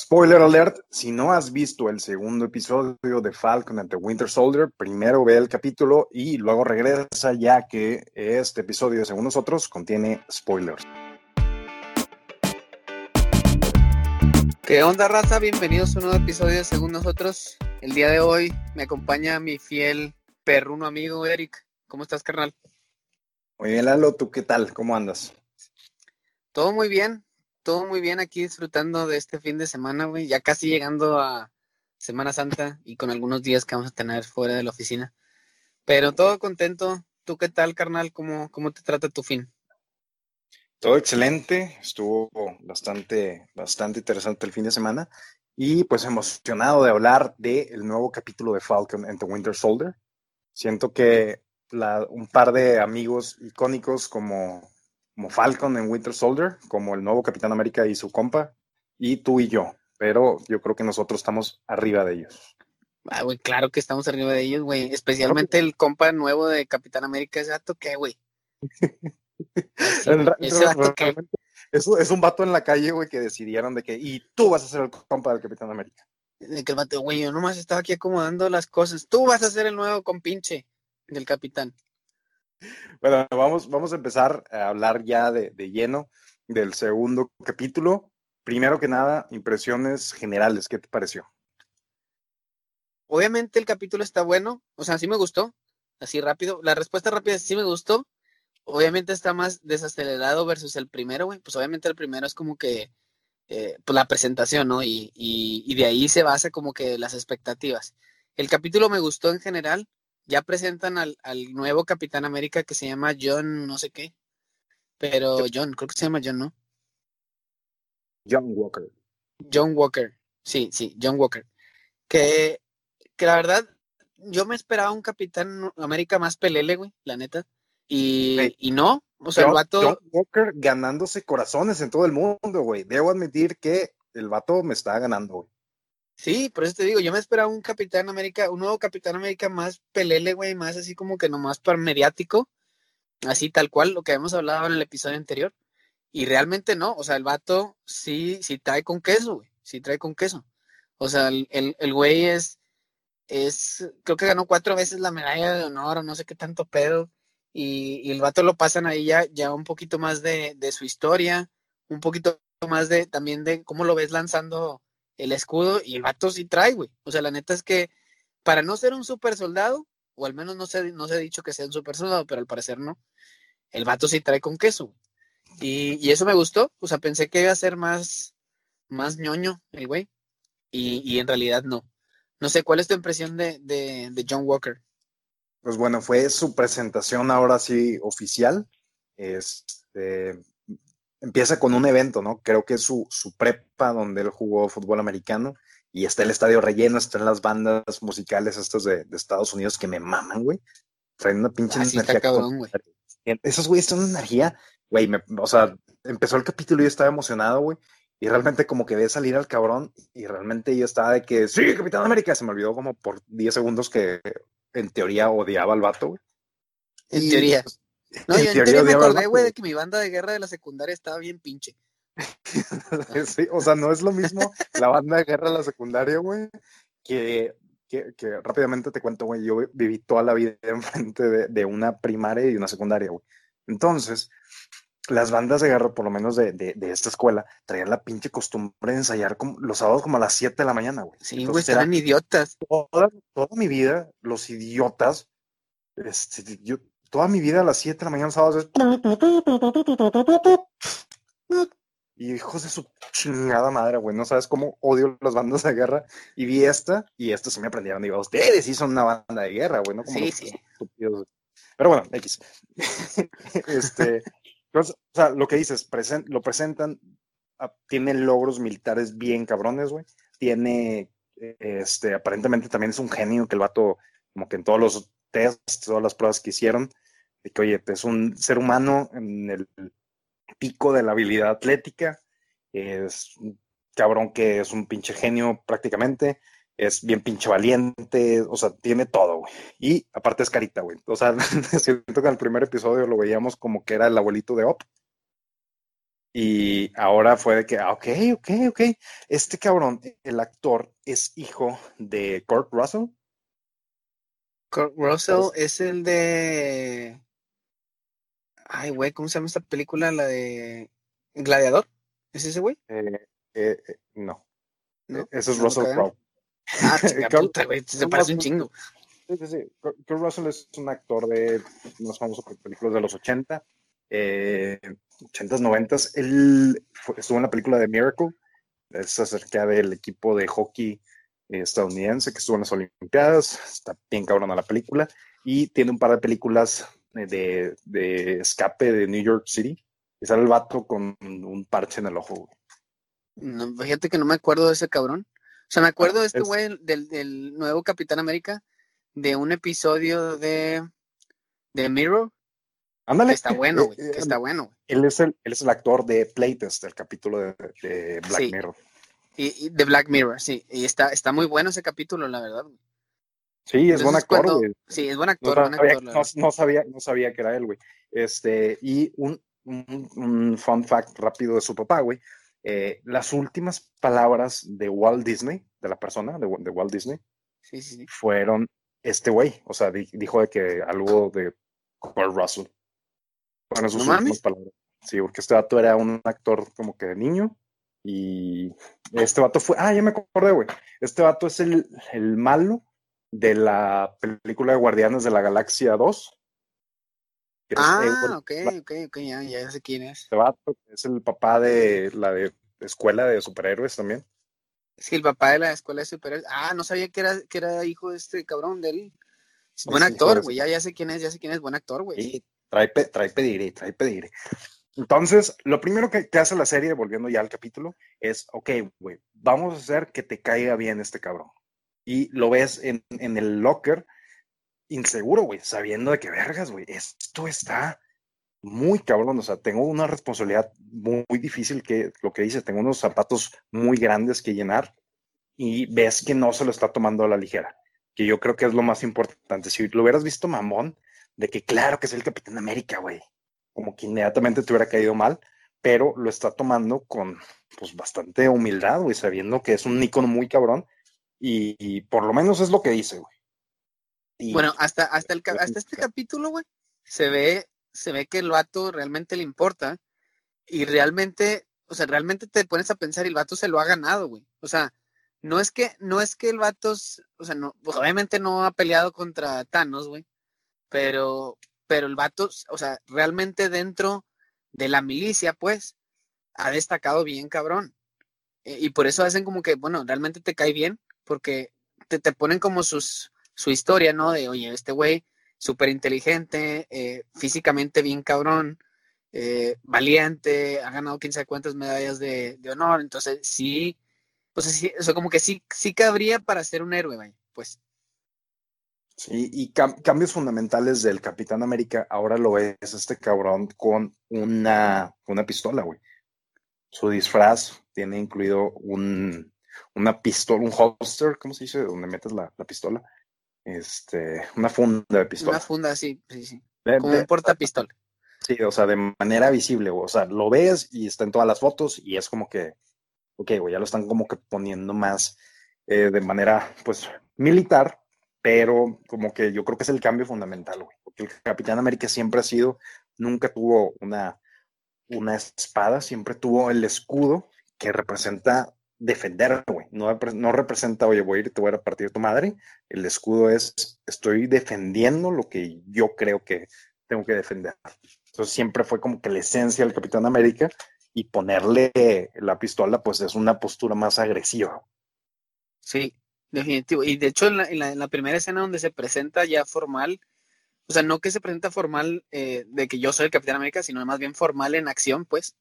Spoiler alert, si no has visto el segundo episodio de Falcon and the Winter Soldier, primero ve el capítulo y luego regresa ya que este episodio, según nosotros, contiene spoilers. ¿Qué onda, raza? Bienvenidos a un nuevo episodio de Según Nosotros. El día de hoy me acompaña mi fiel perruno amigo Eric. ¿Cómo estás, carnal? Muy bien, Lalo, ¿tú qué tal? ¿Cómo andas? Todo muy bien, todo muy bien aquí disfrutando de este fin de semana, güey. Ya casi llegando a Semana Santa y con algunos días que vamos a tener fuera de la oficina. Pero todo contento. ¿Tú qué tal, carnal? ¿Cómo, cómo te trata tu fin? Todo excelente, estuvo bastante, bastante interesante el fin de semana y pues emocionado de hablar del nuevo capítulo de Falcon and the Winter Soldier. Siento que un par de amigos icónicos como como Falcon en Winter Soldier, como el nuevo Capitán América y su compa, y tú y yo. Pero yo creo que nosotros estamos arriba de ellos. Ah, güey, claro que estamos arriba de ellos, güey. Especialmente el compa nuevo de Capitán América, ese vato que, güey. ese que. Es, un vato en la calle, güey, que decidieron de que, y tú vas a ser el compa del Capitán América. De que el vato, güey, yo nomás estaba aquí acomodando las cosas. Tú vas a ser el nuevo compinche del Capitán. Bueno, vamos, vamos a empezar a hablar ya de, lleno del segundo capítulo. Primero que nada, impresiones generales, ¿qué te pareció? Obviamente el capítulo está bueno, o sea, sí me gustó, así rápido. La respuesta rápida es sí me gustó. Obviamente está más desacelerado versus el primero, güey. Pues obviamente el primero es como que eh, pues la presentación, ¿no? Y, y, de ahí se basa como que las expectativas. El capítulo me gustó en general ya presentan al, nuevo Capitán América que se llama John no sé qué. Pero John, creo que se llama John, ¿no? John Walker. John Walker, sí, sí, John Walker. Que, que la verdad, yo me esperaba un Capitán América más pelele, güey, la neta. Y, y no, o sea, el vato. John Walker ganándose corazones en todo el mundo, güey. Debo admitir que el vato me está ganando, güey. Sí, por eso te digo, yo me esperaba un Capitán América, un nuevo Capitán América más pelele, güey, más así como que nomás para mediático, así tal cual, lo que habíamos hablado en el episodio anterior. Y realmente no, o sea, el vato sí, sí trae con queso, güey, sí trae con queso. O sea, el, el, güey es, es, creo que ganó cuatro veces la medalla de honor o no sé qué tanto pedo. Y, y el vato lo pasan ahí ya, ya un poquito más de, de su historia, un poquito más de también de cómo lo ves lanzando el escudo y el vato sí trae, güey. O sea, la neta es que para no ser un super soldado, o al menos no se, no se ha dicho que sea un super soldado, pero al parecer no, el vato sí trae con queso. Y, y eso me gustó, o sea, pensé que iba a ser más, más ñoño el güey, y, y en realidad no. No sé, ¿cuál es tu impresión de, de, de John Walker? Pues bueno, fue su presentación ahora sí oficial. Este, empieza con un evento, ¿no? Creo que es su, su prepa donde él jugó fútbol americano y está el estadio relleno, están las bandas musicales estas de, Estados Unidos que me maman, güey. Traen una pinche ah, energía. güey. Esos güeyes son una energía, güey, o sea, empezó el capítulo y yo estaba emocionado, güey. Y realmente como que ve salir al cabrón y realmente yo estaba de que, sí, Capitán América, se me olvidó como por 10 segundos que en teoría odiaba al vato, güey. En teoría. Pues, no, yo en me acordé, güey, de que mi banda de guerra de la secundaria estaba bien pinche. sí, o sea, no es lo mismo la banda de guerra de la secundaria, güey, que, que, que, rápidamente te cuento, güey, yo viví toda la vida enfrente de, de una primaria y una secundaria, güey. Entonces, las bandas de guerra, por lo menos de, de, de, esta escuela, traían la pinche costumbre de ensayar como, los sábados como a las 7 de la mañana, güey. Sí, güey, eran idiotas. Toda, toda, mi vida, los idiotas, este, yo toda mi vida a las 7 de la mañana sábados y hijos de su chingada madre, güey, no sabes cómo odio las bandas de guerra. Y vi esta, y esto se me aprendieron. Digo, ustedes sí son una banda de guerra, güey, ¿no? Como sí, sí. Pero bueno, X. este, o sea, lo que dices, lo presentan, ah, tiene logros militares bien cabrones, güey. Tiene, este, aparentemente también es un genio que el vato, como que en todos los test, todas las pruebas que hicieron, de que, oye, es un ser humano en el pico de la habilidad atlética, es un cabrón que es un pinche genio prácticamente, es bien pinche valiente, o sea, tiene todo, güey. Y aparte es carita, güey. O sea, siento que en el primer episodio lo veíamos como que era el abuelito de Op. Y ahora fue de que, ah, ok, ok, ok. Este cabrón, el actor, es hijo de Kurt Russell. Kurt Russell es el de. Ay, güey, ¿cómo se llama esta película? La de Gladiador. ¿Es ese güey? Eh, eh, eh, no. ¿No? Ese es ¿No, Russell? Crowe. Ah, chica puta, güey, se parece un chingo. Sí, sí, sí. Kurt Russell es un actor de más famoso por películas de los 80, eh, 80s, 90s. Él fue- estuvo en la película de Miracle, es acerca del equipo de hockey eh, estadounidense que estuvo en las Olimpiadas. Está bien cabrona la película. Y tiene un par de películas eh, de, de escape de New York City. Y sale el vato con un parche en el ojo. güey. No, fíjate que no me acuerdo de ese cabrón. O sea, me acuerdo de este es- güey del, del nuevo Capitán América, de un episodio de, de Mirror, Ándale. que está bueno, güey, Eh, que está bueno, güey. Él es, el, él es el actor de Playtest, del capítulo de, de Black Sí. Mirror. Y, y de Black Mirror, sí. Y está, está muy bueno ese capítulo, la verdad. Sí, es buen actor, cuando- güey. Sí, es buen No actor, buen sabía, actor, no- no sabía, no sabía que era él, güey. Este, y un, un, un fun fact rápido de su papá, güey. Eh, las últimas palabras de Walt Disney, de la persona, de, de Walt Disney, Sí, sí, sí. fueron este güey. O sea, di- dijo de que algo de Kurt Russell. Fueron sus No últimas mames. palabras. Sí, porque este vato era un actor como que de niño. Y este vato fue. Ah, ya me acordé, güey. Este vato es el, el malo de la película de Guardianes de la Galaxia 2. que es Ah, ok, ok, ok, ya, ya sé quién es. Este vato, es el papá de la de escuela de superhéroes también. Es que el papá de la escuela de superhéroes. Ah, no sabía que era, que era hijo de este cabrón de él. Es buen actor, güey. Ya, ya sé quién es, ya sé quién es, buen actor, güey. Y trae, trae pedigrí, trae pedigrí. Entonces, lo primero que, que hace la serie, volviendo ya al capítulo, es, ok, güey, vamos a hacer que te caiga bien este cabrón. Y lo ves en, el locker, inseguro, güey, sabiendo de que vergas, güey, esto está muy cabrón, o sea, tengo una responsabilidad muy, muy difícil que lo que dice, tengo unos zapatos muy grandes que llenar y ves que no se lo está tomando a la ligera, que yo creo que es lo más importante. Si lo hubieras visto mamón, de que claro que es el Capitán América, güey, como que inmediatamente te hubiera caído mal, pero lo está tomando con pues bastante humildad, güey, sabiendo que es un ícono muy cabrón y, y por lo menos es lo que dice, güey. Y- Bueno, hasta, hasta, el, hasta este capítulo, güey, se ve, se ve que el vato realmente le importa y realmente, o sea, realmente te pones a pensar y el vato se lo ha ganado, güey. O sea, no es que, no es que el vato, o sea, no, pues obviamente no ha peleado contra Thanos, güey, pero, pero el vato, o sea, realmente dentro de la milicia, pues, ha destacado bien, cabrón. Eh, Y por eso hacen como que, bueno, realmente te cae bien, porque te, te ponen como sus, su historia, ¿no? De, oye, este güey, súper inteligente, eh, físicamente bien cabrón, eh, valiente, ha ganado quién sabe cuántas medallas de, honor, entonces sí, o sea, sí, o sea, como que sí, sí cabría para ser un héroe, güey, pues. Sí, y cam- cambios fundamentales del Capitán América, ahora lo ves este cabrón con una, una pistola, güey. Su disfraz tiene incluido un, una pistola, un holster, ¿cómo se dice? Donde metes la, la pistola. Este, una funda de pistola. Una funda así, sí, sí, De- como de- un portapistola. sí, o sea, de manera visible, güey. O sea, lo ves y está en todas las fotos y es como que, ok, güey, ya lo están como que poniendo más eh, de manera, pues, militar, pero como que yo creo que es el cambio fundamental, güey. Porque el Capitán América siempre ha sido, nunca tuvo una, una espada, siempre tuvo el escudo que representa defender, güey. No, no representa, oye, voy a ir te voy a partir tu madre. El escudo es, estoy defendiendo lo que yo creo que tengo que defender. Entonces siempre fue como que la esencia del Capitán América y ponerle la pistola, pues es una postura más agresiva. Sí, definitivo. Y de hecho, en la, en la, en la primera escena donde se presenta ya formal, o sea, no que se presenta formal eh, de que yo soy el Capitán América, sino más bien formal en acción, pues,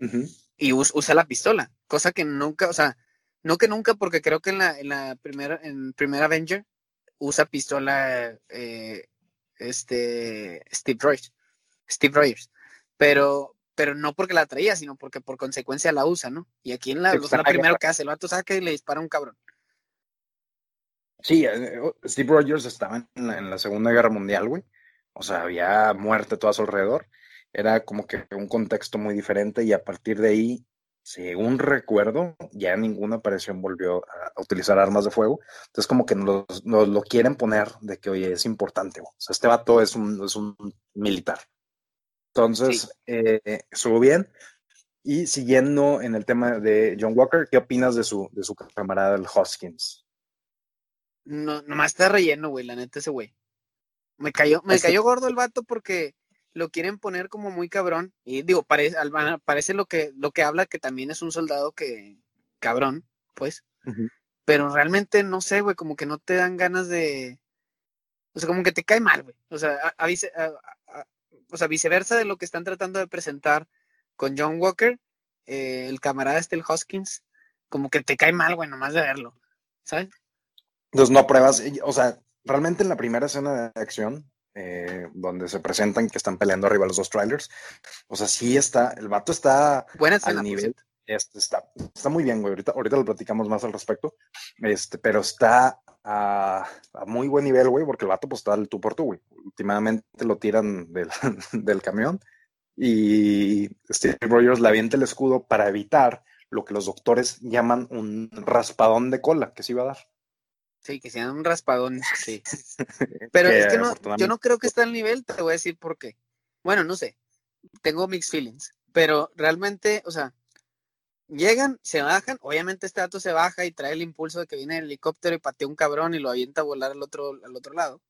Ujú. y us- usa la pistola, cosa que nunca, o sea, no que nunca, porque creo que en la, en la primera, en primer Avenger usa pistola eh, este Steve Rogers, Steve Rogers, pero, pero no porque la traía, sino porque por consecuencia la usa, ¿no? Y aquí en la, o sea, la primero guerra. que hace, el vato saca y le dispara a un cabrón. Sí, eh, Steve Rogers estaba en la, en la Segunda Guerra Mundial, güey. O sea, había muerte todo a su alrededor. era como que un contexto muy diferente y a partir de ahí, según recuerdo, ya ninguna aparición volvió a, utilizar armas de fuego. Entonces como que nos, lo quieren poner de que, oye, es importante. O sea, este vato es un, es un militar. Entonces, eh, estuvo bien. Y siguiendo en el tema de John Walker, ¿qué opinas de su, de su camarada, el Hoskins? No, nomás está relleno, güey, la neta ese güey. Me cayó, me cayó gordo el vato porque lo quieren poner como muy cabrón. Y digo, parece, parece lo que, lo que habla que también es un soldado que, cabrón, pues. Pero realmente no sé, güey, como que no te dan ganas de. O sea, como que te cae mal, güey. O sea, o sea, viceversa de lo que están tratando de presentar con John Walker, eh, el camarada este, el Hoskins, como que te cae mal, güey, nomás de verlo, ¿sabes? Entonces no pruebas, o sea, realmente en la primera escena de acción, eh, donde se presentan que están peleando arriba los dos trailers, o sea, sí está, el vato está Buena escena, al nivel. Este, está, está muy bien, güey. Ahorita, ahorita lo platicamos más al respecto. Este, pero está a, muy buen nivel, güey, porque el vato pues está al tú por tú, güey. Últimamente lo tiran del, del camión y Steve Rogers le avienta el escudo para evitar lo que los doctores llaman un raspadón de cola que se iba a dar. Sí, que sea un raspadón, sí. Pero es que no, yo no creo que esté al nivel, te voy a decir por qué. Bueno, no sé, tengo mixed feelings, pero realmente, o sea, llegan, se bajan, obviamente este dato se baja y trae el impulso de que viene el helicóptero y patea un cabrón y lo avienta a volar al otro, al otro lado.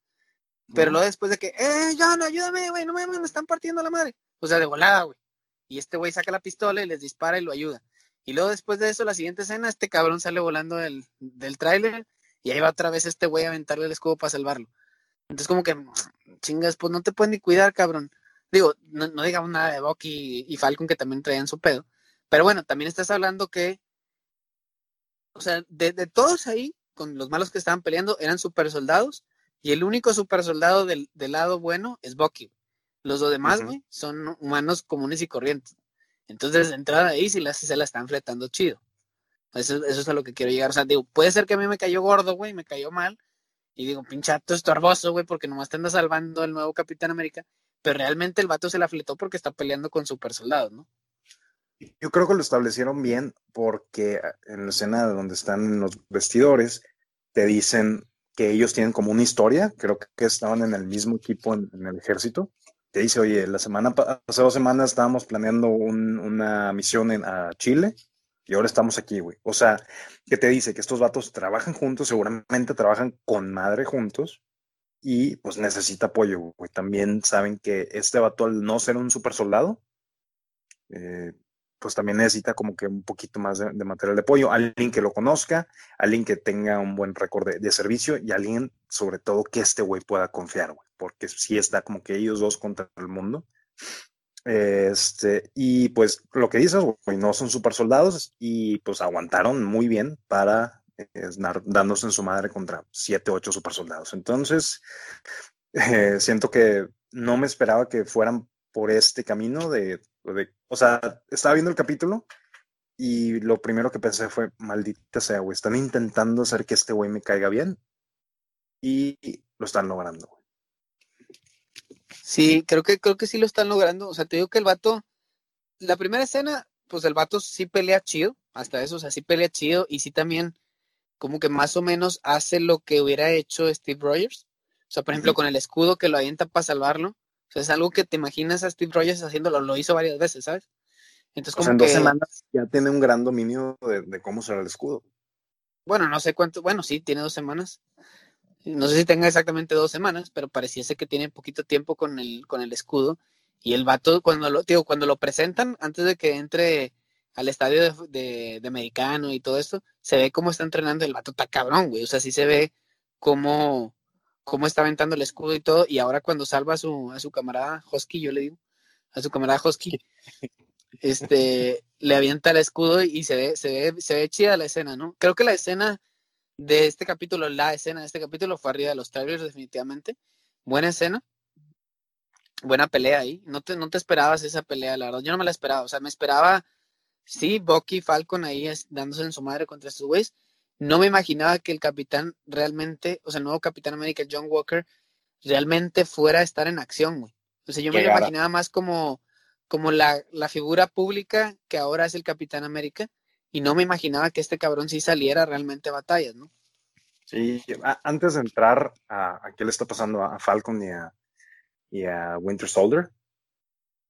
Pero luego después de que, eh, John, ayúdame, güey, no me, me están partiendo la madre. O sea, de volada, güey. Y este güey saca la pistola y les dispara y lo ayuda. Y luego después de eso, la siguiente escena, este cabrón sale volando del, del tráiler y ahí va otra vez este güey a aventarle el escudo para salvarlo. Entonces como que, chingas, pues no te pueden ni cuidar, cabrón. Digo, no, digamos nada de Bucky y, Falcon que también traían su pedo. Pero bueno, también estás hablando que, o sea, de, todos ahí, con los malos que estaban peleando, eran super soldados. Y el único super soldado del, del lado bueno es Bucky. Los demás, güey, son humanos comunes y corrientes. Entonces, de entrada ahí sí la, se la están fletando chido. Eso, eso es a lo que quiero llegar. O sea, digo, puede ser que a mí me cayó gordo, güey, me cayó mal. Y digo, pinchato estorboso, güey, porque nomás te anda salvando el nuevo Capitán América. Pero realmente el vato se la fletó porque está peleando con super soldados, ¿no? Yo creo que lo establecieron bien porque en la escena donde están los vestidores, te dicen que ellos tienen como una historia. Creo que estaban en el mismo equipo en el ejército te dice, oye, la semana, hace dos semanas estábamos planeando una misión en, a Chile y ahora estamos aquí, güey. O sea, que te dice que estos vatos trabajan juntos, seguramente trabajan con madre juntos y pues necesita apoyo, güey. También saben que este vato al no ser un super soldado, eh, pues también necesita como que un poquito más de, material de apoyo, alguien que lo conozca, alguien que tenga un buen récord de, servicio y alguien sobre todo que este güey pueda confiar, güey, porque sí está como que ellos dos contra el mundo. Este, y pues lo que dices, güey, no son super soldados y pues aguantaron muy bien para eh, dándose en su madre contra siete, ocho super soldados. Entonces, eh, siento que no me esperaba que fueran por este camino de o sea, estaba viendo el capítulo y lo primero que pensé fue, maldita sea, güey, están intentando hacer que este güey me caiga bien y lo están logrando, güey. Sí, creo que, creo que sí lo están logrando. O sea, te digo que el vato, la primera escena, pues el vato sí pelea chido, hasta eso, o sea, sí pelea chido y sí también como que más o menos hace lo que hubiera hecho Steve Rogers. O sea, por ejemplo, con el escudo que lo avienta para salvarlo es algo que te imaginas a Steve Rogers haciéndolo, lo hizo varias veces, ¿sabes? Entonces, como en dos semanas ya tiene un gran dominio de, cómo será el escudo. Bueno, no sé cuánto, bueno, sí, tiene dos semanas. No sé si tenga exactamente dos semanas, pero pareciese que tiene poquito tiempo con el, con el escudo. Y el vato, cuando lo, digo, cuando lo presentan, antes de que entre al estadio de, de, de americano y todo esto, se ve cómo está entrenando el vato, está cabrón, güey. O sea, sí se ve cómo, cómo está aventando el escudo y todo, y ahora cuando salva a su, a su camarada Hosky, yo le digo, a su camarada Hosky, este, le avienta el escudo y se ve, se ve, se ve chida la escena, ¿no? Creo que la escena de este capítulo, la escena de este capítulo fue arriba de los trailers, definitivamente. Buena escena. Buena pelea ahí. No te, no te esperabas esa pelea, la verdad. Yo no me la esperaba. O sea, me esperaba, sí, Bucky Falcon ahí dándose en su madre contra estos güeyes no me imaginaba que el capitán realmente, o sea, el nuevo capitán América, John Walker, realmente fuera a estar en acción, güey. O sea, yo me lo imaginaba más como, como la, la figura pública que ahora es el Capitán América, y no me imaginaba que este cabrón sí saliera realmente a batallas, ¿no? Sí, antes de entrar a, qué le está pasando a Falcon y a, y a Winter Soldier,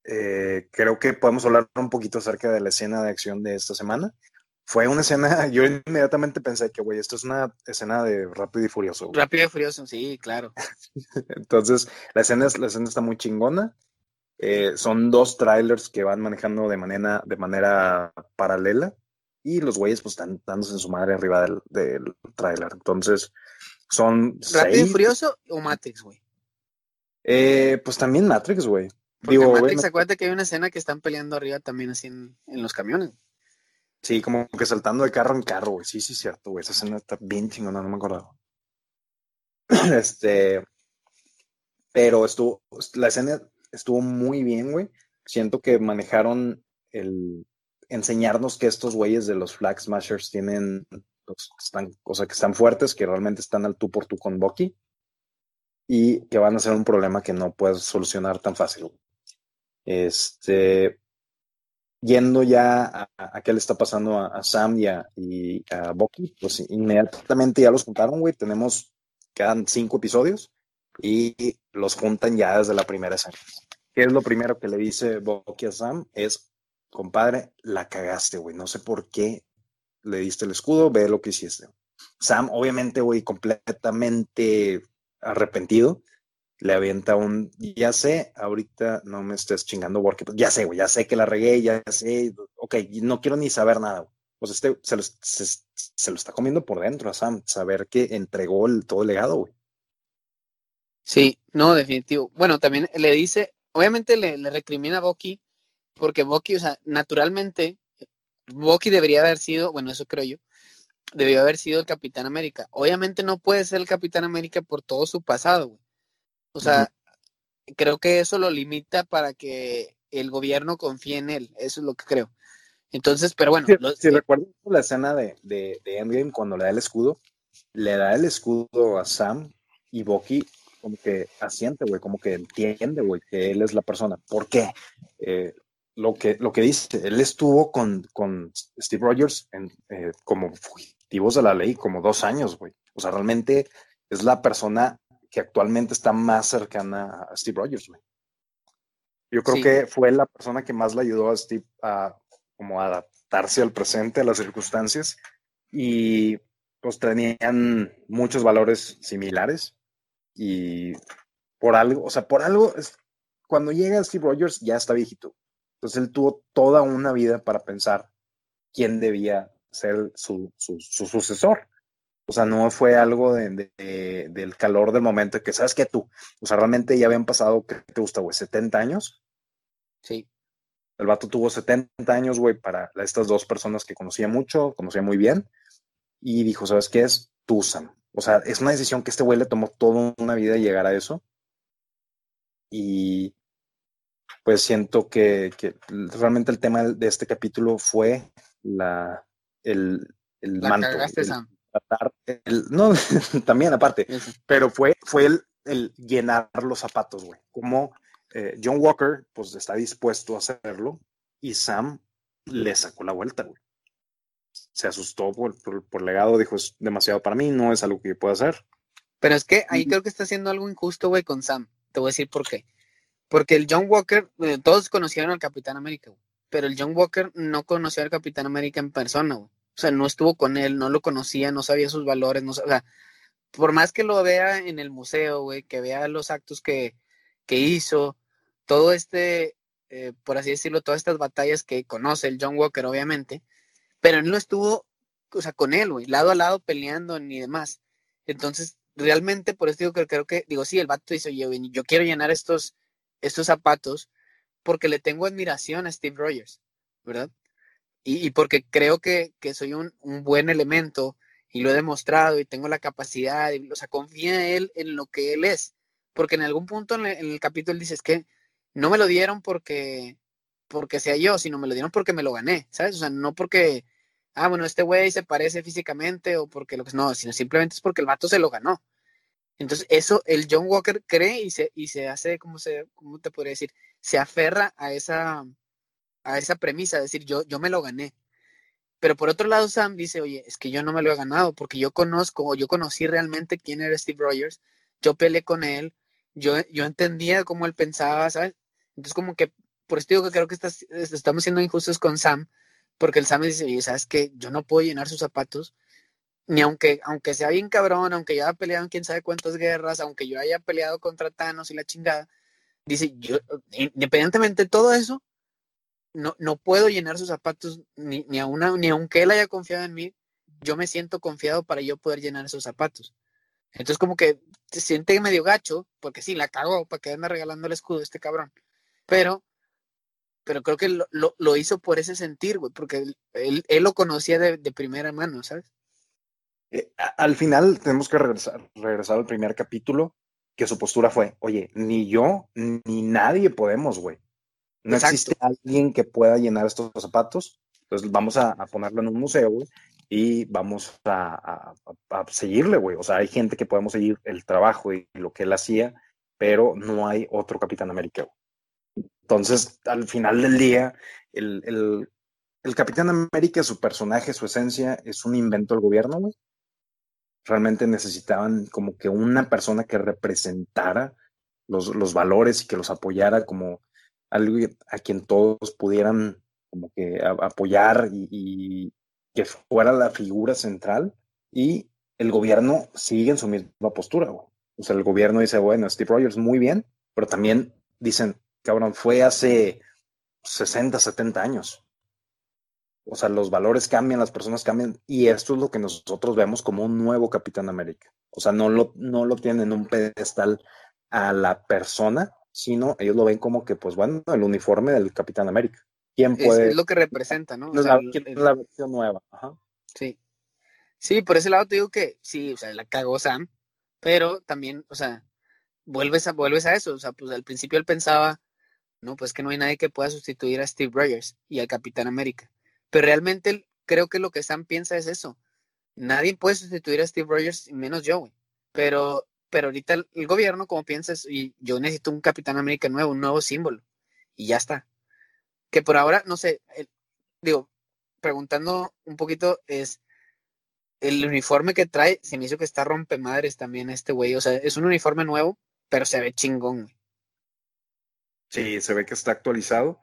eh, creo que podemos hablar un poquito acerca de la escena de acción de esta semana. Fue una escena, yo inmediatamente pensé que, güey, esto es una escena de Rápido y Furioso. Rápido y Furioso, sí, claro. Entonces, la escena, la escena está muy chingona. Eh, son dos trailers que van manejando de manera, de manera paralela y los güeyes pues están dándose en su madre arriba del, del trailer. Entonces, son ¿Rápido y Furioso o Matrix, güey? Eh, pues también Matrix, güey. Digo, Matrix, acuérdate que hay una escena que están peleando arriba también así en, los camiones. Sí, como que saltando de carro en carro, güey. Sí, sí, cierto, güey. Esa escena está bien chingona, no me acordaba. este. Pero estuvo. La escena estuvo muy bien, güey. Siento que manejaron el, enseñarnos que estos güeyes de los Flag Smashers tienen, pues, están, o sea, que están fuertes, que realmente están al tú por tú con Bucky y que van a ser un problema que no puedes solucionar tan fácil. Este, yendo ya a, qué le está pasando a, Sam y a, y a pues inmediatamente ya los juntaron, güey. Tenemos, quedan cinco episodios y los juntan ya desde la primera escena. ¿Qué es lo primero que le dice Bucky a Sam? Es compadre, la cagaste, güey. No sé por qué le diste el escudo, ve lo que hiciste. Sam, obviamente, güey, completamente arrepentido, le avienta un, ya sé, ahorita no me estés chingando porque ya sé, güey, ya sé que la regué, ya sé, ok, no quiero ni saber nada. Pues este se lo, se, lo, está comiendo por dentro a Sam, saber que entregó todo el legado, güey. Sí, no, definitivo. Bueno, también le dice, obviamente le, le recrimina a Bucky porque Bucky, o sea, naturalmente, Bucky debería haber sido, bueno, eso creo yo, debió haber sido el Capitán América. Obviamente no puede ser el Capitán América por todo su pasado, güey. O sea, creo que eso lo limita para que el gobierno confíe en él. Eso es lo que creo. Entonces, pero bueno. Si, recuerdo la escena de, de, de, Endgame cuando le da el escudo, le da el escudo a Sam y Bucky como que asiente, güey, como que entiende, güey, que él es la persona. ¿Por qué? Eh, lo que, lo que dice, él estuvo con, con Steve Rogers en, eh, como fugitivos de la ley como dos años, güey. O sea, realmente es la persona que actualmente está más cercana a Steve Rogers, güey. Yo creo que fue la persona que más le ayudó a Steve a como adaptarse al presente, a las circunstancias, y pues tenían muchos valores similares, y por algo, o sea, por algo, cuando llega Steve Rogers ya está viejito, entonces él tuvo toda una vida para pensar quién debía ser su, sucesor. O sea, no fue algo de, del calor del momento que, ¿sabes qué tú? O sea, realmente ya habían pasado, ¿qué te gusta, güey? ¿70 años? Sí. El vato tuvo 70 años, güey, para estas dos personas que conocía mucho, conocía muy bien, y dijo, ¿sabes qué es? Tú, Sam. O sea, es una decisión que este güey le tomó toda una vida llegar a eso. Y pues siento que, realmente el tema de este capítulo fue la, el, el manto. no, también aparte, pero fue, fue el, el, llenar los zapatos, güey. Como eh, John Walker, pues está dispuesto a hacerlo y Sam le sacó la vuelta, güey. Se asustó por, por, legado, dijo, es demasiado para mí, no es algo que yo pueda hacer. Pero es que ahí creo que está haciendo algo injusto, güey, con Sam. Te voy a decir por qué. Porque el John Walker, eh, todos conocieron al Capitán América, pero el John Walker no conoció al Capitán América en persona, O sea, no estuvo con él, no lo conocía, no sabía sus valores, no o sea, por más que lo vea en el museo, güey, que vea los actos que, que hizo, todo este, eh, por así decirlo, todas estas batallas que conoce el John Walker, obviamente, pero él no estuvo, o sea, con él, güey, lado a lado peleando ni demás. Entonces, realmente, por eso digo que creo que, digo, sí, el vato dice, oye, yo quiero llenar estos, estos zapatos porque le tengo admiración a Steve Rogers, ¿verdad? Y, porque creo que, soy un, buen elemento y lo he demostrado y tengo la capacidad, y, o sea, confía él en lo que él es. Porque en algún punto en el, capítulo dices que no me lo dieron porque, porque sea yo, sino me lo dieron porque me lo gané, ¿sabes? O sea, no porque, ah, bueno, este güey se parece físicamente o porque lo que no, sino simplemente es porque el vato se lo ganó. Entonces, eso el John Walker cree y se, y se hace, ¿cómo, se, ¿cómo te podría decir? se aferra a esa, a esa premisa, es decir, yo, yo me lo gané. Pero por otro lado, Sam dice, oye, es que yo no me lo he ganado porque yo conozco, yo conocí realmente quién era Steve Rogers, yo peleé con él, yo, yo entendía cómo él pensaba, ¿sabes? Entonces como que, por eso digo que creo que estamos siendo injustos con Sam, porque el Sam dice, oye, ¿sabes que Yo no puedo llenar sus zapatos, ni aunque, aunque sea bien cabrón, aunque yo haya peleado en quién sabe cuántas guerras, aunque yo haya peleado contra Thanos y la chingada, dice, yo, independientemente de todo eso, no, no puedo llenar sus zapatos, ni, ni, a una, ni aunque él haya confiado en mí, yo me siento confiado para yo poder llenar esos zapatos. Entonces como que se siente medio gacho, porque sí, la cagó para que anda regalando el escudo este cabrón. Pero, pero creo que lo, lo, hizo por ese sentir, güey, porque él, él, lo conocía de, de primera mano, ¿sabes? Eh, al final tenemos que regresar, regresar al primer capítulo, que su postura fue, oye, ni yo ni nadie podemos, güey. No existe alguien que pueda llenar estos zapatos. Entonces vamos a, ponerlo en un museo, güey, y vamos a, seguirle, güey. O sea, hay gente que podemos seguir el trabajo y lo que él hacía, pero no hay otro Capitán América. Entonces, al final del día, el, el, el Capitán América, su personaje, su esencia, es un invento del gobierno, güey realmente necesitaban como que una persona que representara los, los valores y que los apoyara como algo a quien todos pudieran como que apoyar y, que fuera la figura central y el gobierno sigue en su misma postura, O sea, el gobierno dice, bueno, Steve Rogers muy bien, pero también dicen, cabrón, fue hace 60, 70 años. O sea, los valores cambian, las personas cambian, y esto es lo que nosotros vemos como un nuevo Capitán América. O sea, no lo, no lo tienen en un pedestal a la persona, sino ellos lo ven como que, pues bueno, el uniforme del Capitán América. ¿Quién puede? Es, lo que representa, ¿no? es, la, la, versión nueva. Ajá. Sí. Sí, por ese lado te digo que sí, o sea, la cagó Sam, pero también, o sea, vuelves a, vuelves a eso. O sea, pues al principio él pensaba, no, pues que no hay nadie que pueda sustituir a Steve Rogers y al Capitán América. Pero realmente creo que lo que Sam piensa es eso. Nadie puede sustituir a Steve Rogers, menos yo, güey. Pero, pero ahorita el, gobierno, como piensas, y yo necesito un Capitán América nuevo, un nuevo símbolo. Y ya está. Que por ahora, no sé, digo, preguntando un poquito, es el uniforme que trae, se me hizo que está rompe madres también este güey. O sea, es un uniforme nuevo, pero se ve chingón. Sí, se ve que está actualizado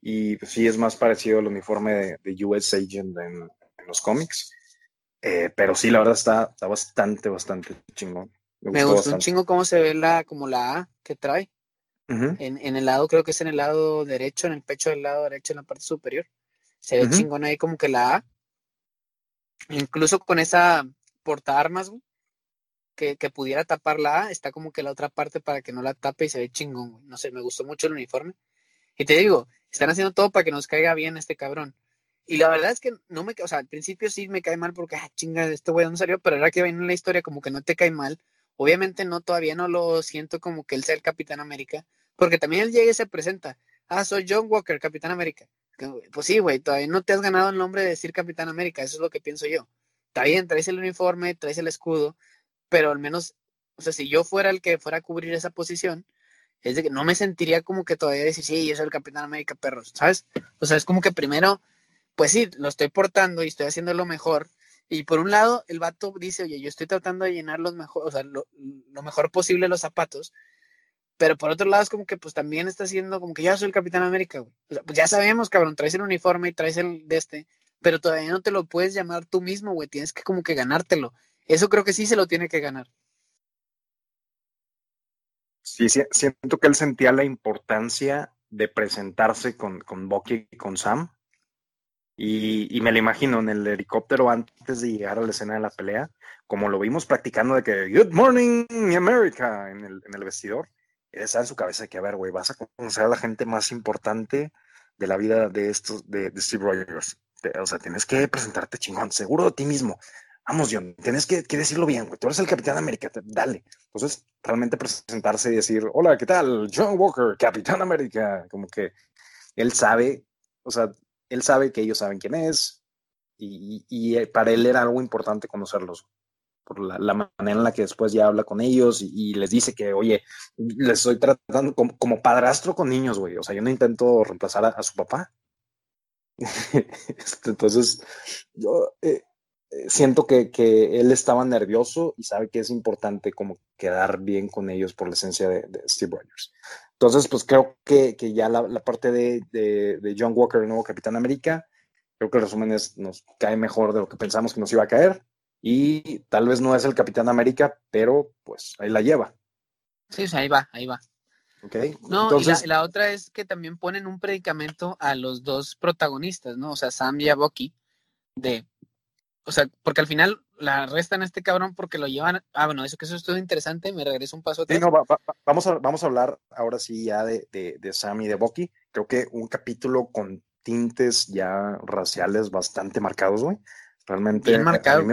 y pues, sí es más parecido al uniforme de, US Agent en, los cómics. Eh, pero sí, la verdad está, está bastante, bastante chingón. Me, gustó, un chingo cómo se ve la, como la A que trae. en, en, el lado, creo que es en el lado derecho, en el pecho del lado derecho, en la parte superior. Se ve chingón ahí como que la A. Incluso con esa porta armas, que, que, pudiera tapar la A, está como que la otra parte para que no la tape y se ve chingón, No sé, me gustó mucho el uniforme. Y te digo, están haciendo todo para que nos caiga bien este cabrón. Y la verdad es que no me, o sea, al principio sí me cae mal porque, ah, chinga, este güey no salió, pero ahora que viene la historia como que no te cae mal. Obviamente no, todavía no lo siento como que él sea el Capitán América, porque también él llega y se presenta. Ah, soy John Walker, Capitán América. Pues sí, güey, todavía no te has ganado el nombre de decir Capitán América, eso es lo que pienso yo. Está bien, traes el uniforme, traes el escudo, pero al menos, o sea, si yo fuera el que fuera a cubrir esa posición, es de que no me sentiría como que todavía decir, sí, yo soy el Capitán América Perros, ¿sabes? O sea, es como que primero, pues sí, lo estoy portando y estoy haciendo lo mejor. Y por un lado, el vato dice, oye, yo estoy tratando de llenar los mejor, o sea, lo, mejor posible los zapatos. Pero por otro lado, es como que pues también está haciendo como que ya soy el Capitán América, güey. O sea, pues ya sabemos, cabrón, traes el uniforme y traes el de este, pero todavía no te lo puedes llamar tú mismo, güey. Tienes que como que ganártelo. Eso creo que sí se lo tiene que ganar sí, siento que él sentía la importancia de presentarse con, con Bucky y con Sam. Y, me lo imagino en el helicóptero antes de llegar a la escena de la pelea, como lo vimos practicando de que Good morning America en el, en el vestidor. Esa en su cabeza que, a ver, güey, vas a conocer a la gente más importante de la vida de estos, de, de Steve Rogers. O sea, tienes que presentarte chingón, seguro de ti mismo vamos, John, tienes que, decirlo bien, güey, tú eres el Capitán América, dale. Entonces, realmente presentarse y decir, hola, ¿qué tal? John Walker, Capitán América, como que él sabe, o sea, él sabe que ellos saben quién es y, y, para él era algo importante conocerlos. por la, manera en la que después ya habla con ellos y, les dice que, oye, les estoy tratando como, padrastro con niños, güey. O sea, yo no intento reemplazar a, su papá. Este, entonces, yo eh, eh, siento que, él estaba nervioso y sabe que es importante como quedar bien con ellos por la esencia de, Steve Rogers. Entonces, pues creo que, ya la, parte de, de, John Walker, el nuevo Capitán América, creo que el resumen es, nos cae mejor de lo que pensamos que nos iba a caer. Y tal vez no es el Capitán América, pero pues ahí la lleva. Sí, ahí va, ahí va. Okay. No, Entonces, y la, otra es que también ponen un predicamento a los dos protagonistas, ¿no? O sea, Sam y a Bucky, de, o sea, porque al final la restan a este cabrón porque lo llevan, ah, bueno, eso que eso es todo interesante, me regreso un paso atrás. Sí, no, vamos, a, vamos a hablar ahora sí ya de, de, de Sam y de Bucky, creo que un capítulo con tintes ya raciales bastante marcados, güey. Realmente Bien marcado.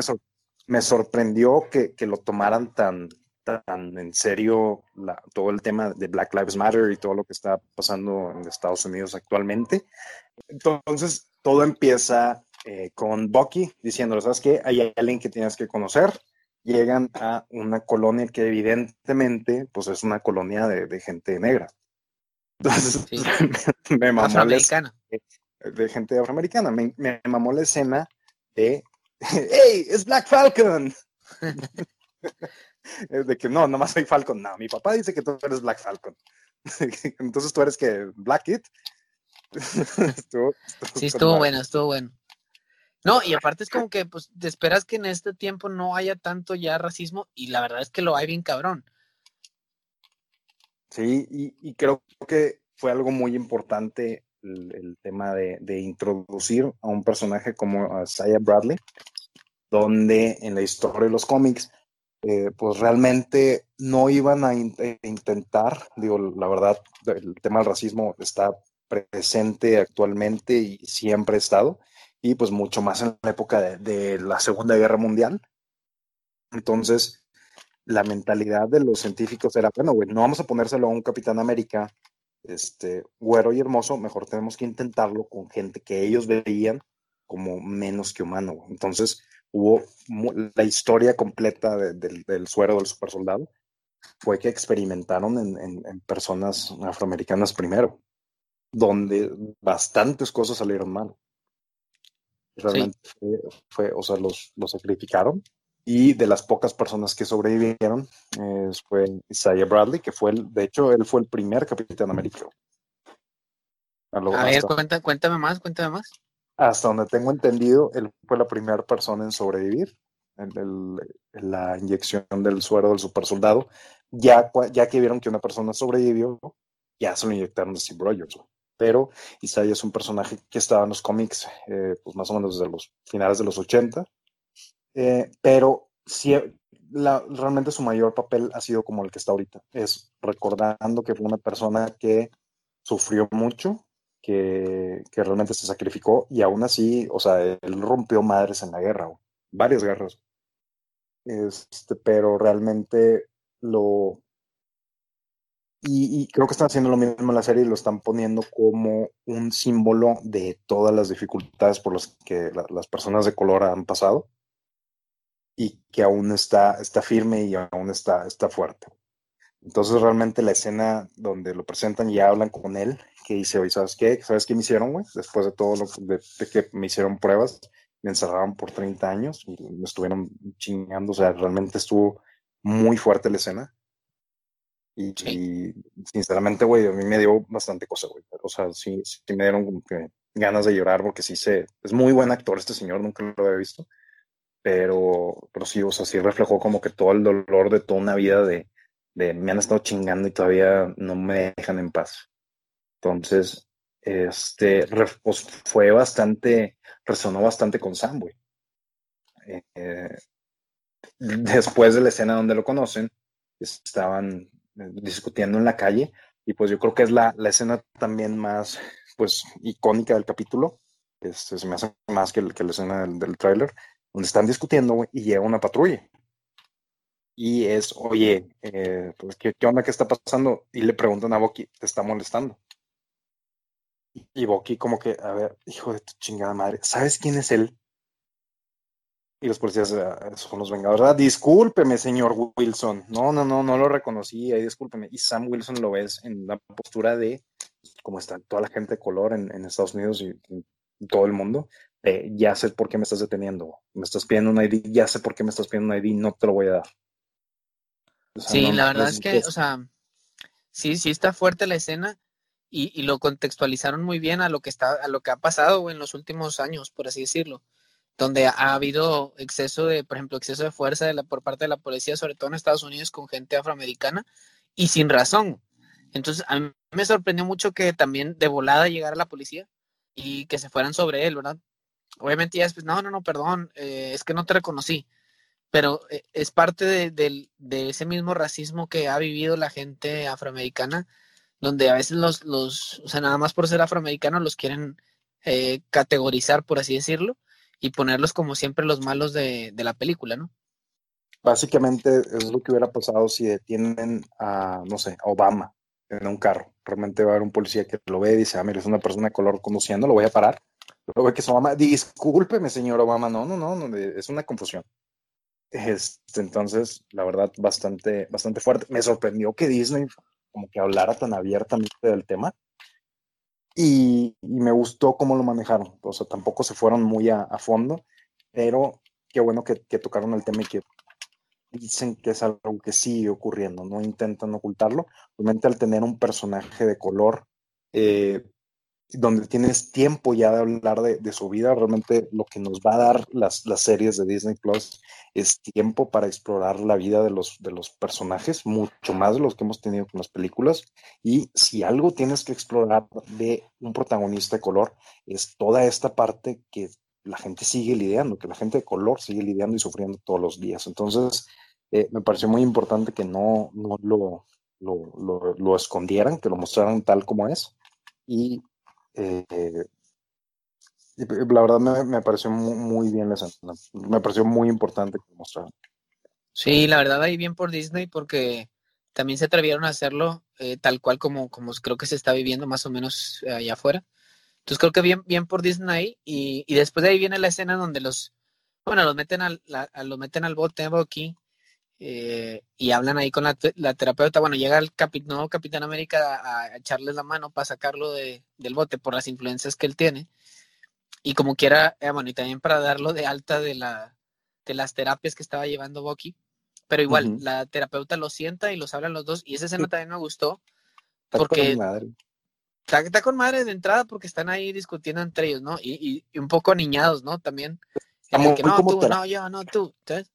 me, sorprendió que, lo tomaran tan, tan en serio todo el tema de Black Lives Matter y todo lo que está pasando en Estados Unidos actualmente. Entonces, todo empieza eh, con Bucky diciéndole, ¿sabes qué? Hay alguien que tienes que conocer. Llegan a una colonia que evidentemente pues es una colonia de, gente negra. Entonces, me, mamó de gente afroamericana. Me, me mamó la escena de, ¡Hey! ¡Es Black Falcon! de que no, nomás soy Falcon. No, mi papá dice que tú eres Black Falcon. Entonces tú eres que Black Kid. sí, estuvo bueno, estuvo bueno. No, y aparte es como que pues te esperas que en este tiempo no haya tanto ya racismo y la verdad es que lo hay bien cabrón. Sí, y, creo que fue algo muy importante el, tema de, introducir a un personaje como Isaiah Bradley, donde en la historia de los cómics, eh, pues realmente no iban a intentar, digo, la verdad, el tema del racismo está presente actualmente y siempre ha estado, y pues mucho más en la época de, la Segunda Guerra Mundial. Entonces, la mentalidad de los científicos era, bueno, güey, no vamos a ponérselo a un Capitán América este, güero y hermoso, mejor tenemos que intentarlo con gente que ellos veían como menos que humano. Entonces hubo la historia completa del suero del super soldado fue que experimentaron en, personas afroamericanas primero, donde bastantes cosas salieron mal. Realmente fue, o sea, los, los sacrificaron y de las pocas personas que sobrevivieron fue Isaiah Bradley, que fue, el, de hecho, él fue el primer Capitán América. A, ver, cuéntame más, cuéntame más. Hasta donde tengo entendido, él fue la primera persona en sobrevivir en, la inyección del suero del super soldado. Ya, ya que vieron que una persona sobrevivió, ya se lo inyectaron de Steve Rogers. Pero Isaiah es un personaje que estaba en los cómics, eh, pues más o menos desde los finales de los 80 eh, pero realmente su mayor papel ha sido como el que está ahorita. Es recordando que fue una persona que sufrió mucho, que, realmente se sacrificó y aún así, o sea, él rompió madres en la guerra, varias guerras. Este, pero realmente lo... Y, creo que están haciendo lo mismo en la serie y lo están poniendo como un símbolo de todas las dificultades por las que las personas de color han pasado y que aún está, está firme y aún está, está fuerte. Entonces realmente la escena donde lo presentan y hablan con él, que dice, oye, ¿sabes qué? ¿Sabes qué me hicieron, güey? Después de todo lo de, que me hicieron pruebas, me encerraron por 30 años y me estuvieron chingando, o sea, realmente estuvo muy fuerte la escena. Y, sinceramente, güey, a mí me dio bastante cosa, güey. O sea, sí, sí me dieron como que ganas de llorar porque sí se... Es muy buen actor este señor, nunca lo había visto pero, pero sí, o sea, sí reflejó como que todo el dolor de toda una vida de, de me han estado chingando y todavía no me dejan en paz. Entonces, este, pues fue bastante, resonó bastante con Sam, güey. Eh, después de la escena donde lo conocen, estaban discutiendo en la calle y pues yo creo que es la, la escena también más, pues, icónica del capítulo. Este, se me hace más que, que la escena del, del tráiler, donde están discutiendo, y llega una patrulla. Y es, oye, eh, pues, ¿qué, onda? ¿Qué está pasando? Y le preguntan a Boki, ¿te está molestando? Y Boki como que, a ver, hijo de tu chingada madre, ¿sabes quién es él? Y los policías ah, son los vengadores. Ah, discúlpeme, señor Wilson. No, no, no, no lo reconocí. Ahí discúlpeme. Y Sam Wilson lo ves en la postura de como está toda la gente de color en, Estados Unidos y en todo el mundo. ya sé por qué me estás deteniendo. Me estás pidiendo un ID, ya sé por qué me estás pidiendo un ID, no te lo voy a dar. sí, la verdad es que, o sea, sí, sí está fuerte la escena y, y, lo contextualizaron muy bien a lo que está, a lo que ha pasado en los últimos años, por así decirlo donde ha habido exceso de, por ejemplo, exceso de fuerza de por parte de la policía, sobre todo en Estados Unidos, con gente afroamericana, y sin razón. Entonces, a mí me sorprendió mucho que también de volada llegara la policía y que se fueran sobre él, ¿verdad? Obviamente ya después, no, no, no, perdón, eh, es que no te reconocí, pero eh, es parte de, ese mismo racismo que ha vivido la gente afroamericana, donde a veces los, los o sea, nada más por ser afroamericanos los quieren eh, categorizar, por así decirlo, y ponerlos como siempre los malos de, la película, ¿no? Básicamente es lo que hubiera pasado si detienen a, no sé, a Obama en un carro. Realmente va a haber un policía que lo ve y dice, ah, mira, es una persona de color conduciendo, lo voy a parar. Luego ve que es Obama, discúlpeme, señor Obama, no, no, no, es una confusión. Este, entonces, la verdad, bastante, bastante fuerte. Me sorprendió que Disney como que hablara tan abiertamente del tema. Y, me gustó cómo lo manejaron. O sea, tampoco se fueron muy a, fondo, pero qué bueno que, tocaron el tema y que dicen que es algo que sigue ocurriendo, no intentan ocultarlo. Obviamente al tener un personaje de color eh, donde tienes tiempo ya de hablar de, su vida, realmente lo que nos va a dar las, series de Disney Plus es tiempo para explorar la vida de los, personajes, mucho más de los que hemos tenido con las películas. Y si algo tienes que explorar de un protagonista de color, es toda esta parte que la gente sigue lidiando, que la gente de color sigue lidiando y sufriendo todos los días. Entonces, eh, me pareció muy importante que no, lo, escondieran, que lo mostraran tal como es. Eh, la verdad me, pareció muy, bien la escena. Me pareció muy importante que. Sí, la verdad ahí bien por Disney porque también se atrevieron a hacerlo eh, tal cual como, como creo que se está viviendo más o menos eh, allá afuera. Entonces creo que bien, bien por Disney y, y después de ahí viene la escena donde los, bueno, los meten al, la, los meten al bote aquí eh, y hablan ahí con la, terapeuta. Bueno, llega el nuevo Capitán América a, echarles la mano para sacarlo de, del bote por las influencias que él tiene. Y como quiera, eh, bueno, y también para darlo de alta de, la, de las terapias que estaba llevando Bucky. Pero igual, la terapeuta lo sienta y los hablan los dos. Y esa escena también me gustó. Porque Está, con madre de entrada porque están ahí discutiendo entre ellos, ¿no? Y, y, un poco niñados, ¿no? También. no, tú, no, yo, no, tú. ¿sabes?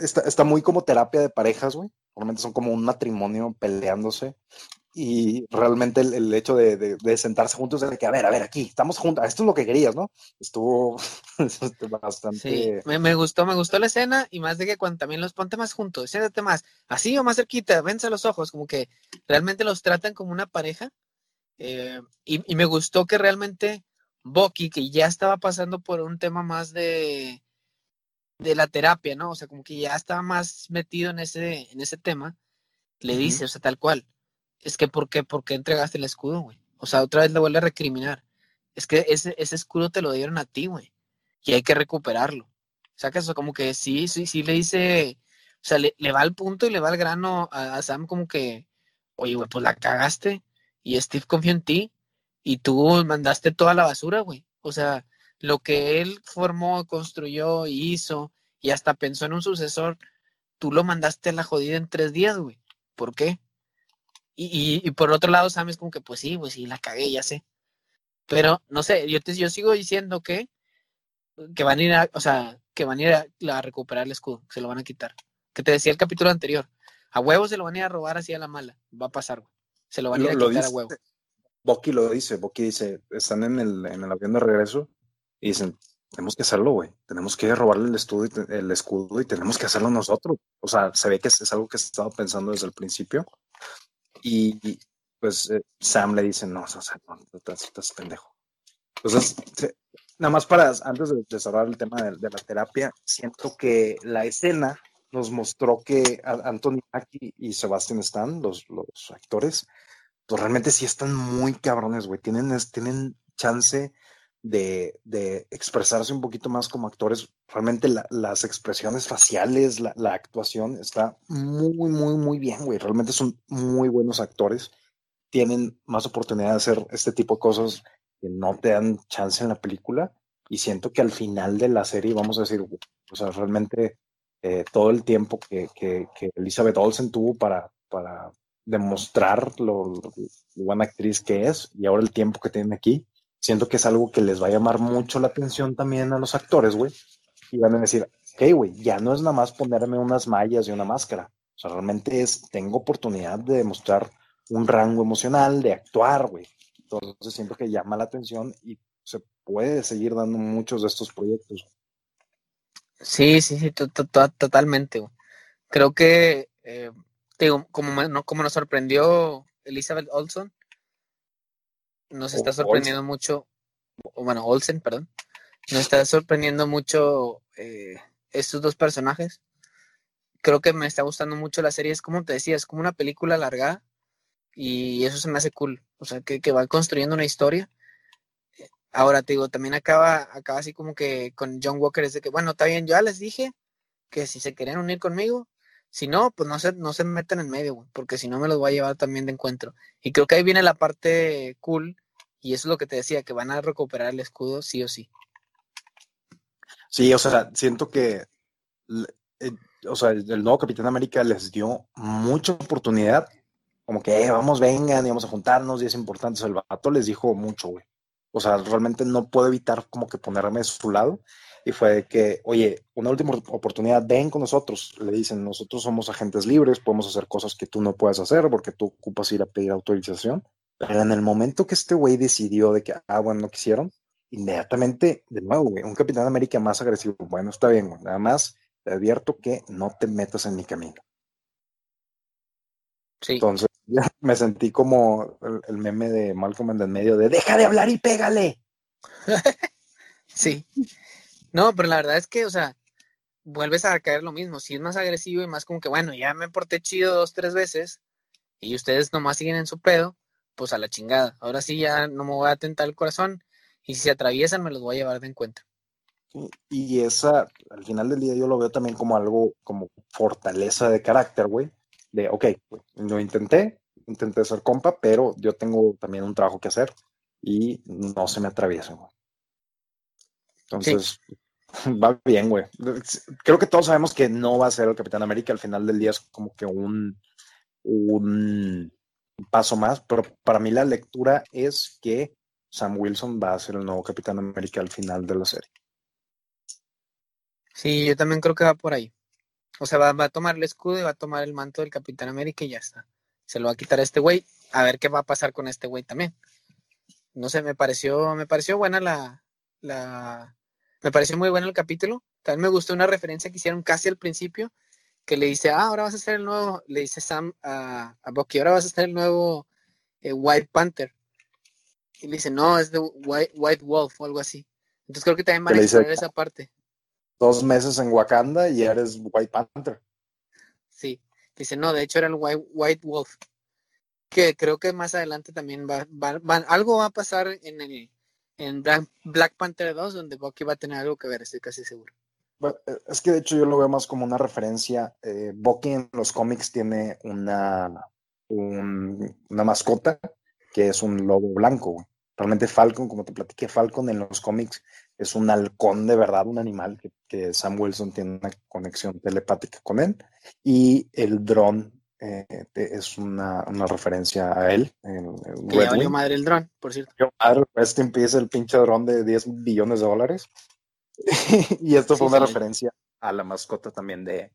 Está, muy como terapia de parejas, güey. Realmente son como un matrimonio peleándose. Y realmente el, hecho de, sentarse juntos, de que, a ver, a ver, aquí, estamos juntos, esto es lo que querías, ¿no? Estuvo bastante... Sí, me, gustó, me gustó la escena y más de que cuando también los ponte más juntos, siéntate más, así o más cerquita, vence los ojos, como que realmente los tratan como una pareja. Eh, y, y, me gustó que realmente Bucky, que ya estaba pasando por un tema más de, de la terapia, ¿no? O sea, como que ya estaba más metido en ese, en ese tema, le dice, o sea, tal cual, es que ¿por qué, por qué entregaste el escudo, güey? O sea, otra vez le vuelve a recriminar. Es que ese, ese escudo te lo dieron a ti, güey, y hay que recuperarlo. O sea, que eso como que sí, sí, sí le dice, o sea, le, va al punto y le va al grano a, a Sam como que, oye, güey, pues la cagaste y Steve confió en ti y tú mandaste toda la basura, güey. O sea, lo que él formó, construyó y hizo, y hasta pensó en un sucesor, tú lo mandaste a la jodida en tres días, güey. ¿Por qué? Y, y, por otro lado, sabes como que, pues sí, pues sí, la cagué, ya sé. Pero, no sé, yo, te, yo sigo diciendo que, que van a ir a, o sea, que van a ir a, recuperar el escudo, se lo van a quitar. Que te decía el capítulo anterior, a huevos se lo van a ir a robar así a la mala, va a pasar, güey. Se lo van a ir a quitar a huevo. Bucky lo dice, Bucky dice, están en el, en el avión de regreso y dicen, tenemos que hacerlo, güey. Tenemos que robarle el, escudo y, el escudo y tenemos que hacerlo nosotros. O sea, se ve que es, algo que se estado pensando desde el principio. Y, pues eh, Sam le dice, no, o sea, no, estás, pendejo. Entonces, nada más para, antes de, cerrar el tema de, la terapia, siento que la escena nos mostró que Anthony Mackie y Sebastian Stan, los, los actores, pues realmente sí están muy cabrones, güey. Tienen, tienen chance de, de, expresarse un poquito más como actores. Realmente las expresiones faciales, la, actuación está muy, muy, muy bien, güey. Realmente son muy buenos actores. Tienen más oportunidad de hacer este tipo de cosas que no te dan chance en la película. Y siento que al final de la serie vamos a decir, o sea, realmente eh, todo el tiempo que, que, que, Elizabeth Olsen tuvo para, para demostrar lo, lo, buena actriz que es y ahora el tiempo que tiene aquí, siento que es algo que les va a llamar mucho la atención también a los actores, güey. Y van a decir, ok, güey, ya no es nada más ponerme unas mallas y una máscara. O sea, realmente es, tengo oportunidad de demostrar un rango emocional, de actuar, güey. Entonces siento que llama la atención y se puede seguir dando muchos de estos proyectos. Sí, sí, sí, totalmente. Güey. Creo que, eh, digo, como, no, como nos sorprendió Elizabeth Olson, nos está sorprendiendo mucho, bueno, Olsen, perdón, nos está sorprendiendo mucho eh, estos dos personajes. Creo que me está gustando mucho la serie, es como te decía, es como una película larga y eso se me hace cool, o sea, que, que va construyendo una historia. Ahora te digo, también acaba, acaba así como que con John Walker es de que, bueno, está bien, yo ya les dije que si se querían unir conmigo, si no, pues no se, no se meten en medio, porque si no me los voy a llevar también de encuentro. Y creo que ahí viene la parte cool y eso es lo que te decía, que van a recuperar el escudo sí o sí. Sí, o sea, siento que eh, o sea, el nuevo Capitán América les dio mucha oportunidad, como que eh, vamos, vengan y vamos a juntarnos y es importante. O el vato les dijo mucho, güey. O sea, realmente no puedo evitar como que ponerme a su lado. Y fue de que, oye, una última oportunidad, ven con nosotros. Le dicen, nosotros somos agentes libres, podemos hacer cosas que tú no puedes hacer porque tú ocupas ir a pedir autorización. Pero en el momento que este güey decidió de que, ah, bueno, no quisieron, inmediatamente, de nuevo, güey, un Capitán América más agresivo. Bueno, está bien, güey, nada más te advierto que no te metas en mi camino. Sí. Entonces, ya me sentí como el, meme de Malcolm en el medio de deja de hablar y pégale. sí. No, pero la verdad es que, o sea, vuelves a caer lo mismo. Si es más agresivo y más como que, bueno, ya me porté chido dos, tres veces y ustedes nomás siguen en su pedo, pues a la chingada. Ahora sí ya no me voy a tentar el corazón y si se atraviesan me los voy a llevar de encuentro. y esa, al final del día yo lo veo también como algo, como fortaleza de carácter, güey. De, ok, lo intenté, intenté ser compa, pero yo tengo también un trabajo que hacer y no se me atraviesan, güey. Entonces, va bien, güey. Creo que todos sabemos que no va a ser el Capitán América. Al final del día es como que un, un paso más, pero para mí la lectura es que Sam Wilson va a ser el nuevo Capitán América al final de la serie. Sí, yo también creo que va por ahí. O sea, va, a tomar el escudo y va a tomar el manto del Capitán América y ya está. Se lo va a quitar a este güey. A ver qué va a pasar con este güey también. No sé, me pareció, me pareció buena la, la, me pareció muy bueno el capítulo. También me gustó una referencia que hicieron casi al principio, que le dice, ah, ahora vas a ser el nuevo, le dice Sam a, a Bucky, ahora vas a ser el nuevo eh, White Panther. Y le dice, no, es de White, White Wolf o algo así. Entonces creo que también van a explorar esa parte. Dos meses en Wakanda y eres White Panther. Sí, dice, no, de hecho era el White, White Wolf. Que creo que más adelante también va, va, algo va a pasar en el en Black, Panther 2 donde Bucky va a tener algo que ver, estoy casi seguro. Eh, es que de hecho yo lo veo más como una referencia. Eh, Bucky en los cómics tiene una, una mascota que es un lobo blanco. Realmente Falcon, como te platiqué, Falcon en los cómics es un halcón de verdad, un animal que, que Sam Wilson tiene una conexión telepática con él. Y el dron eh, es una, una, referencia a él. Que madre el dron, por cierto. Yo madre, este empieza el pinche dron de 10 billones de dólares. y esto fue una referencia a la mascota también de,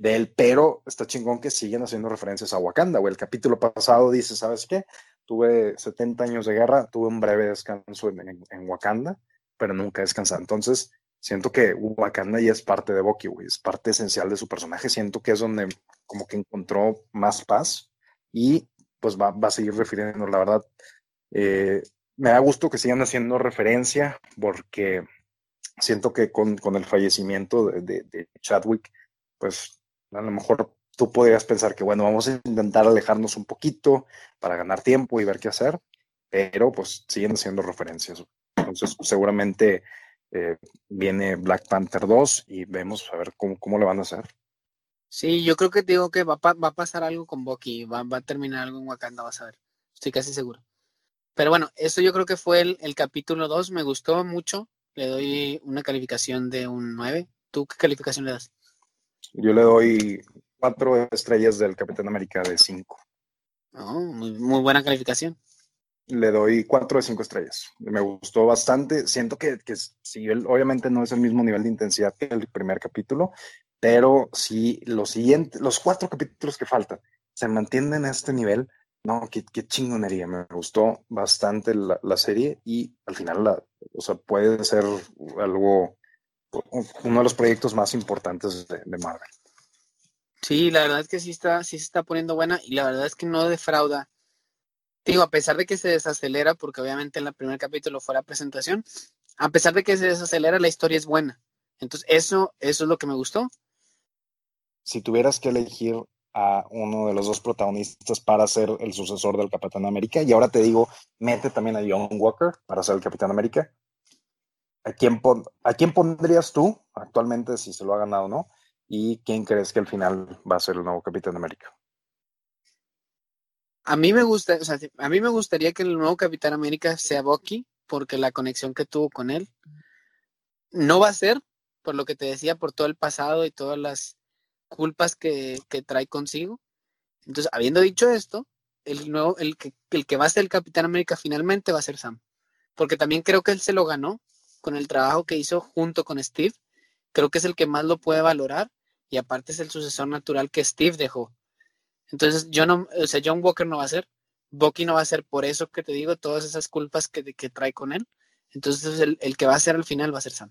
de él, pero está chingón que siguen haciendo referencias a Wakanda, güey. El capítulo pasado dice, ¿sabes qué? Tuve 70 años de guerra, tuve un breve descanso en, en, Wakanda, pero nunca descansé. Entonces, siento que Wakanda ya es parte de Bucky, güey, es parte esencial de su personaje. Siento que es donde como que encontró más paz y pues va, va a seguir refiriendo, la verdad. Eh, me da gusto que sigan haciendo referencia porque siento que con, con el fallecimiento de, de, Chadwick, pues a lo mejor tú podrías pensar que, bueno, vamos a intentar alejarnos un poquito para ganar tiempo y ver qué hacer, pero pues siguen haciendo referencias. Entonces, seguramente eh, viene Black Panther 2 y vemos a ver cómo, cómo le van a hacer. Sí, yo creo que te digo que va, va a pasar algo con Bucky, va, va, a terminar algo en Wakanda, vas a ver. Estoy casi seguro. Pero bueno, eso yo creo que fue el, el capítulo 2, me gustó mucho. Le doy una calificación de un 9. ¿Tú qué calificación le das? Yo le doy cuatro estrellas del Capitán América de 5. Oh, muy, muy buena calificación le doy cuatro de cinco estrellas. Me gustó bastante. Siento que, que él, obviamente no es el mismo nivel de intensidad que el primer capítulo, pero si los siguientes, los cuatro capítulos que faltan se mantienen en este nivel, no, qué, qué chingonería. Me gustó bastante la, la, serie y al final, la, o sea, puede ser algo, uno de los proyectos más importantes de, de Marvel. Sí, la verdad es que sí está, sí se está poniendo buena y la verdad es que no defrauda digo, a pesar de que se desacelera, porque obviamente en el primer capítulo fue la presentación, a pesar de que se desacelera, la historia es buena. Entonces, eso, eso es lo que me gustó. Si tuvieras que elegir a uno de los dos protagonistas para ser el sucesor del Capitán América, y ahora te digo, mete también a John Walker para ser el Capitán América, ¿a quién, ¿a quién pondrías tú actualmente si se lo ha ganado o no? ¿Y quién crees que al final va a ser el nuevo Capitán América? A mí me gusta, a mí me gustaría que el nuevo Capitán América sea Bucky, porque la conexión que tuvo con él no va a ser, por lo que te decía, por todo el pasado y todas las culpas que, que trae consigo. Entonces, habiendo dicho esto, el nuevo, el que, el que va a ser el Capitán América finalmente va a ser Sam. Porque también creo que él se lo ganó con el trabajo que hizo junto con Steve. Creo que es el que más lo puede valorar y aparte es el sucesor natural que Steve dejó. Entonces, yo no, o sea, John Walker no va a ser, Bucky no va a ser por eso que te digo, todas esas culpas que, que trae con él. Entonces, el, el, que va a ser al final va a ser Sam.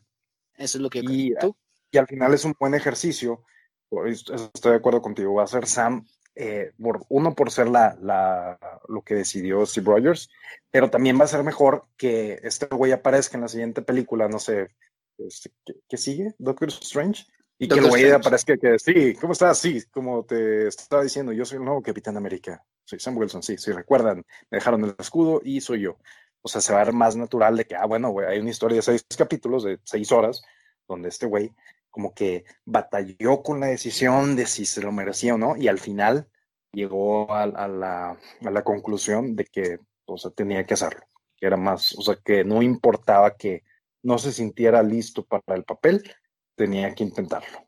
Eso es lo que yo y, creo. ¿Tú? Y al final es un buen ejercicio. Estoy de acuerdo contigo. Va a ser Sam, eh, por, uno por ser la, la, lo que decidió Steve Rogers, pero también va a ser mejor que este güey aparezca en la siguiente película, no sé, este, ¿qué, ¿qué, sigue? Doctor Strange. Y que el güey aparezca que sí, ¿cómo estás? Sí, como te estaba diciendo, yo soy el nuevo Capitán América. Soy Sam Wilson, sí, sí, recuerdan, me dejaron el escudo y soy yo. O sea, se va a ver más natural de que, ah, bueno, güey, hay una historia de seis capítulos, de seis horas, donde este güey como que batalló con la decisión de si se lo merecía o no, y al final llegó a, a, la, a la, conclusión de que, o sea, tenía que hacerlo. Que era más, o sea, que no importaba que no se sintiera listo para el papel, tenía que intentarlo.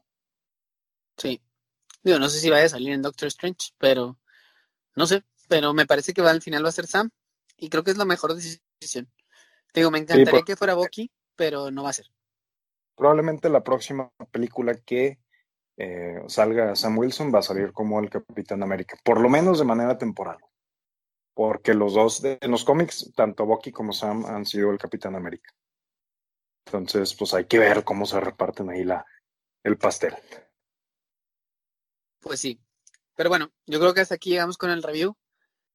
Sí. Digo, no sé si vaya a salir en Doctor Strange, pero no sé, pero me parece que va, al final va a ser Sam y creo que es la mejor decisión. Digo, me encantaría sí, que fuera Bucky, pero no va a ser. Probablemente la próxima película que eh, salga Sam Wilson va a salir como el Capitán América, por lo menos de manera temporal. Porque los dos de, en los cómics, tanto Bucky como Sam han sido el Capitán América. Entonces, pues hay que ver cómo se reparten ahí la, el pastel. Pues sí. Pero bueno, yo creo que hasta aquí llegamos con el review.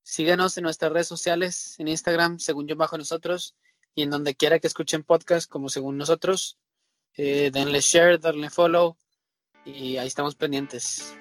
Síganos en nuestras redes sociales, en Instagram, según yo bajo nosotros, y en donde quiera que escuchen podcast, como según nosotros. Eh, denle share, darle follow, y ahí estamos pendientes.